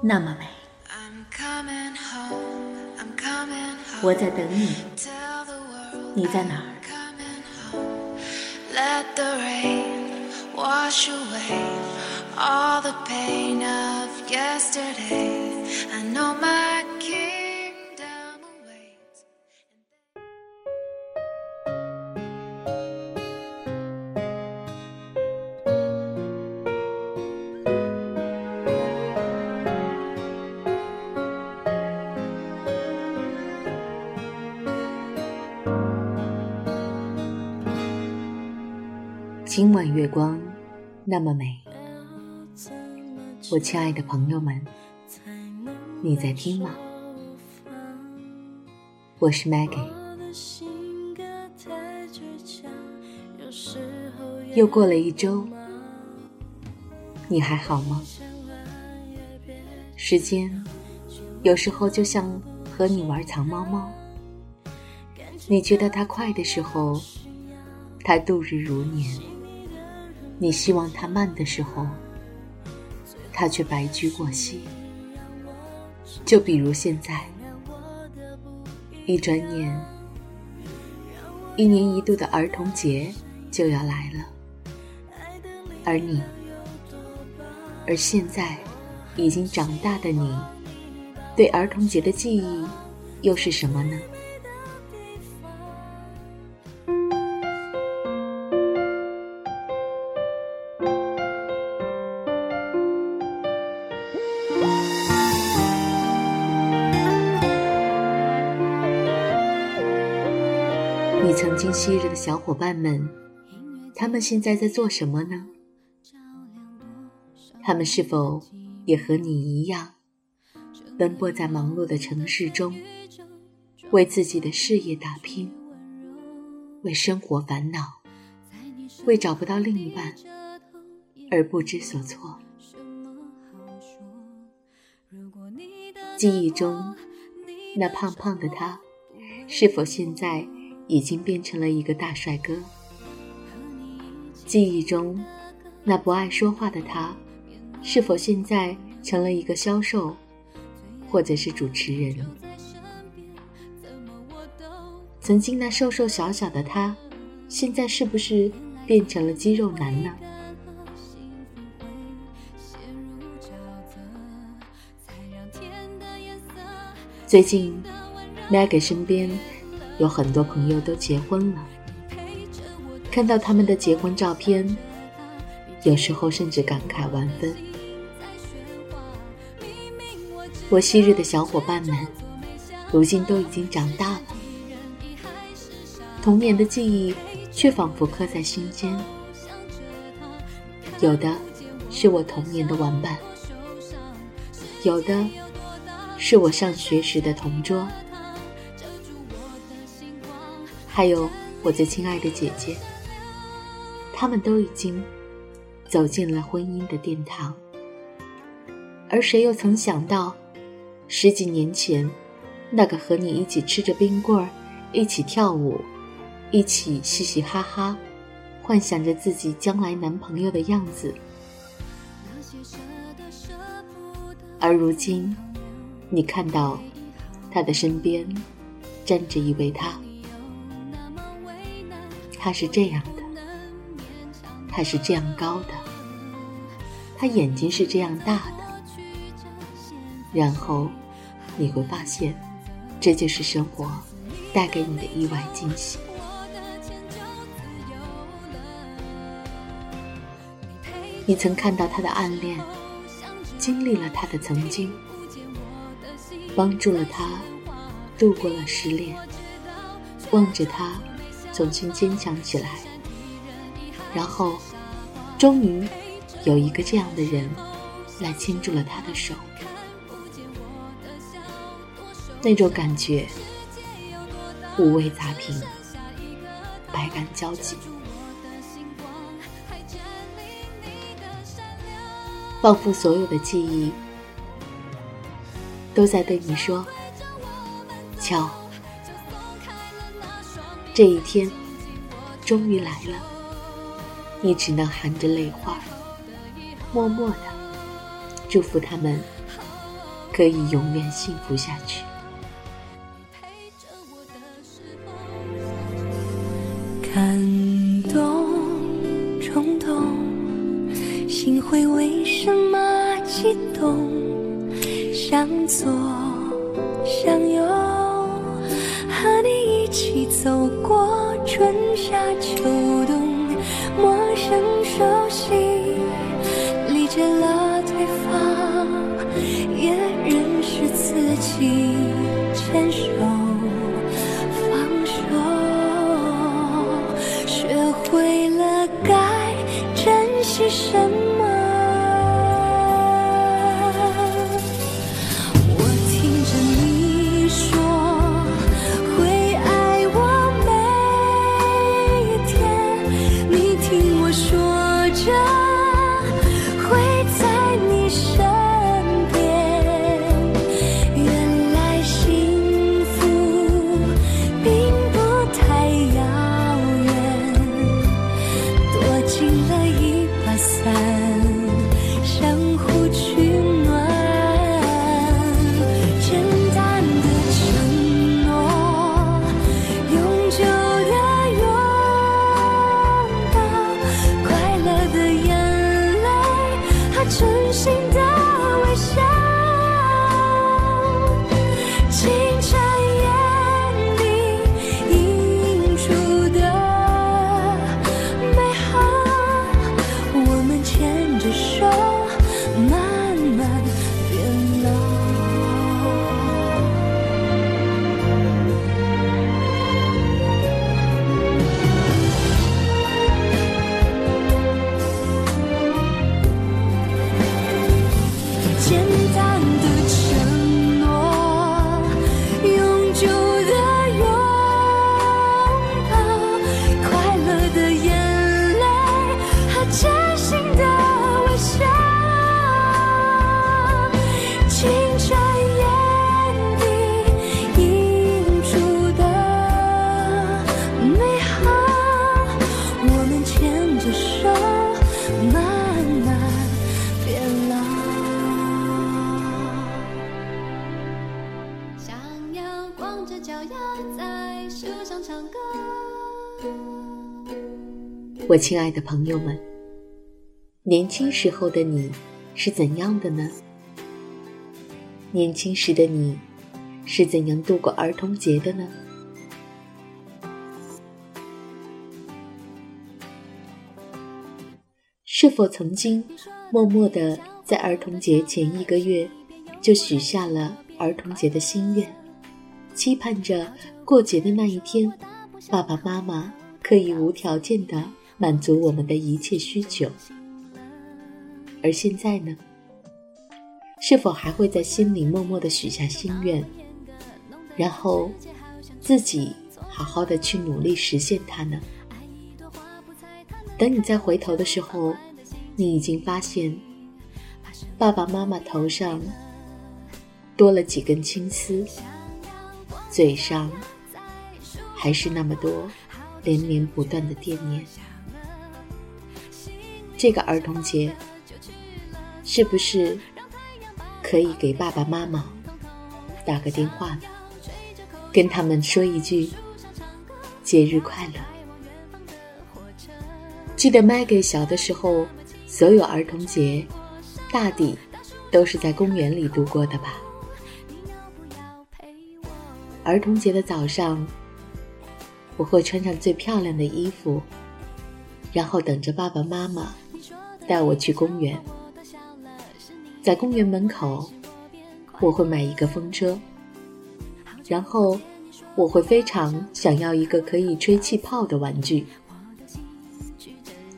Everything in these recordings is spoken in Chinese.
那么美，我在等你，你在哪儿？今晚月光那么美，我亲爱的朋友们，你在听吗？我是 Maggie。又过了一周，你还好吗？时间有时候就像和你玩藏猫猫，你觉得它快的时候，它度日如年。你希望它慢的时候，它却白驹过隙。就比如现在，一转眼，一年一度的儿童节就要来了，而你，而现在已经长大的你，对儿童节的记忆又是什么呢？你曾经昔日的小伙伴们，他们现在在做什么呢？他们是否也和你一样，奔波在忙碌的城市中，为自己的事业打拼，为生活烦恼，为找不到另一半而不知所措？记忆中那胖胖的他，是否现在？已经变成了一个大帅哥。记忆中，那不爱说话的他，是否现在成了一个销售，或者是主持人？曾经那瘦瘦小小的他，现在是不是变成了肌肉男呢？最近，Maggie 身边。有很多朋友都结婚了，看到他们的结婚照片，有时候甚至感慨万分。我昔日的小伙伴们，如今都已经长大了，童年的记忆却仿佛刻在心间。有的是我童年的玩伴，有的是我上学时的同桌。还有我最亲爱的姐姐，他们都已经走进了婚姻的殿堂，而谁又曾想到，十几年前，那个和你一起吃着冰棍儿，一起跳舞，一起嘻嘻哈哈，幻想着自己将来男朋友的样子，而如今，你看到他的身边站着一位他。他是这样的，他是这样高的，他眼睛是这样大的，然后你会发现，这就是生活带给你的意外惊喜。你曾看到他的暗恋，经历了他的曾经，帮助了他度过了失恋，望着他。重新坚强起来，然后，终于有一个这样的人来牵住了他的手，那种感觉，五味杂评，百感交集。仿佛所有的记忆都在对你说：“瞧，这一天终于来了。”你只能含着泪花，默默的祝福他们可以永远幸福下去。感动，冲动，心会为什么激动？向左，向右，走过春夏秋冬。陌生熟悉，理解了对方，也认识自己，牵手放手，学会了该珍惜什么我亲爱的朋友们，年轻时候的你是怎样的呢？年轻时的你是怎样度过儿童节的呢？是否曾经默默的在儿童节前一个月就许下了儿童节的心愿，期盼着过节的那一天，爸爸妈妈可以无条件的。满足我们的一切需求，而现在呢？是否还会在心里默默的许下心愿，然后自己好好的去努力实现它呢？等你再回头的时候，你已经发现，爸爸妈妈头上多了几根青丝，嘴上还是那么多连绵不断的惦念。这个儿童节，是不是可以给爸爸妈妈打个电话？跟他们说一句节日快乐。记得 Maggie 小的时候，所有儿童节大抵都是在公园里度过的吧。儿童节的早上，我会穿上最漂亮的衣服，然后等着爸爸妈妈。带我去公园，在公园门口，我会买一个风车，然后我会非常想要一个可以吹气泡的玩具。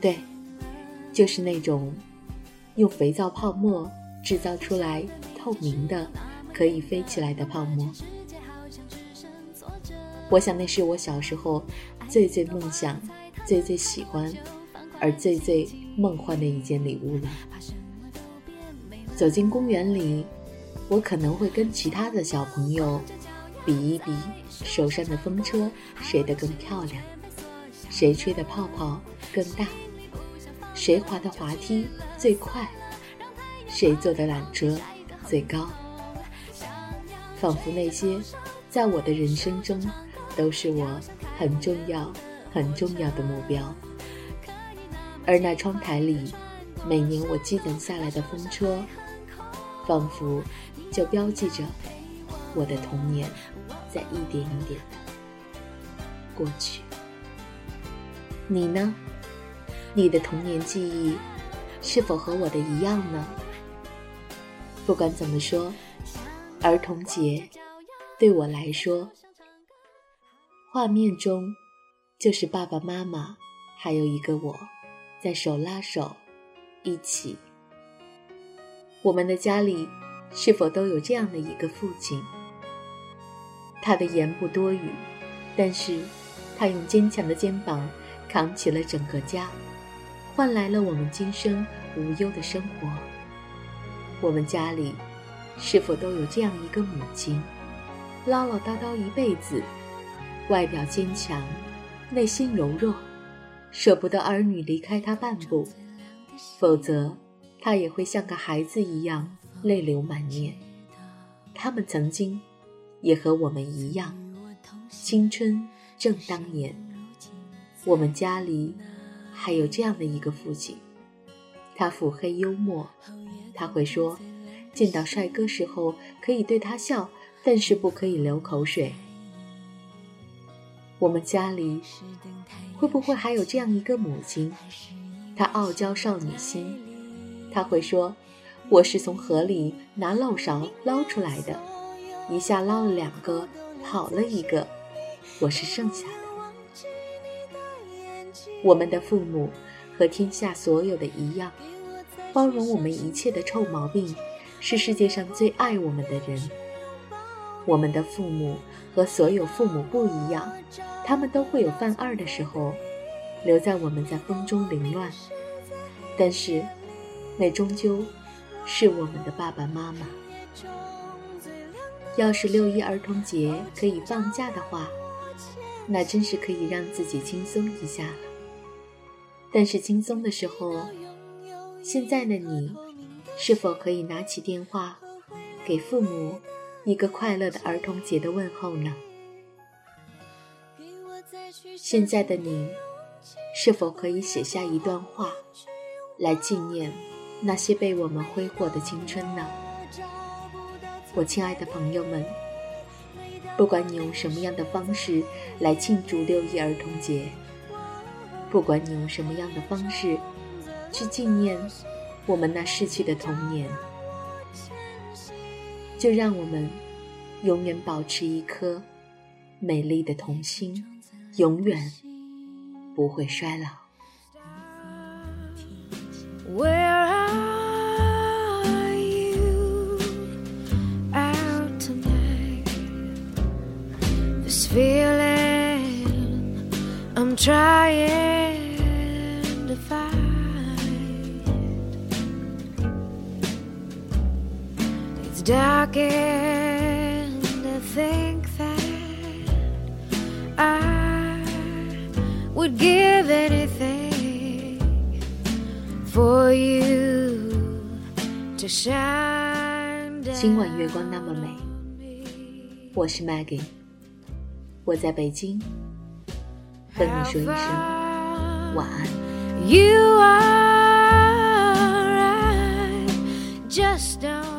对，就是那种用肥皂泡沫制造出来透明的、可以飞起来的泡沫。我想那是我小时候最最梦想、最最喜欢，而最最梦幻的一件礼物了。走进公园里，我可能会跟其他的小朋友比一比手上的风车谁的更漂亮，谁吹的泡泡更大，谁滑的滑梯最快，谁坐的缆车最高。仿佛那些在我的人生中。都是我很重要、很重要的目标，而那窗台里每年我积攒下来的风车，仿佛就标记着我的童年在一点一点的过去。你呢？你的童年记忆是否和我的一样呢？不管怎么说，儿童节对我来说。画面中，就是爸爸妈妈，还有一个我，在手拉手，一起。我们的家里是否都有这样的一个父亲？他的言不多语，但是他用坚强的肩膀扛起了整个家，换来了我们今生无忧的生活。我们家里是否都有这样一个母亲，唠唠叨叨一辈子？外表坚强，内心柔弱，舍不得儿女离开他半步，否则他也会像个孩子一样泪流满面。他们曾经也和我们一样，青春正当年。我们家里还有这样的一个父亲，他腹黑幽默，他会说，见到帅哥时候可以对他笑，但是不可以流口水。我们家里会不会还有这样一个母亲？她傲娇少女心，她会说：“我是从河里拿漏勺捞出来的，一下捞了两个，跑了一个，我是剩下的。”我们的父母和天下所有的一样，包容我们一切的臭毛病，是世界上最爱我们的人。我们的父母和所有父母不一样。他们都会有犯二的时候，留在我们在风中凌乱。但是，那终究是我们的爸爸妈妈。要是六一儿童节可以放假的话，那真是可以让自己轻松一下了。但是轻松的时候，现在的你，是否可以拿起电话，给父母一个快乐的儿童节的问候呢？现在的你，是否可以写下一段话，来纪念那些被我们挥霍的青春呢？我亲爱的朋友们，不管你用什么样的方式来庆祝六一儿童节，不管你用什么样的方式去纪念我们那逝去的童年，就让我们永远保持一颗美丽的童心。永远不会衰老。Feeling I'm trying It's dark and I think that I would give anything for you to shine 今晚月光那么美，我是 Maggie，我在北京，和你说一声晚安。You are just don't know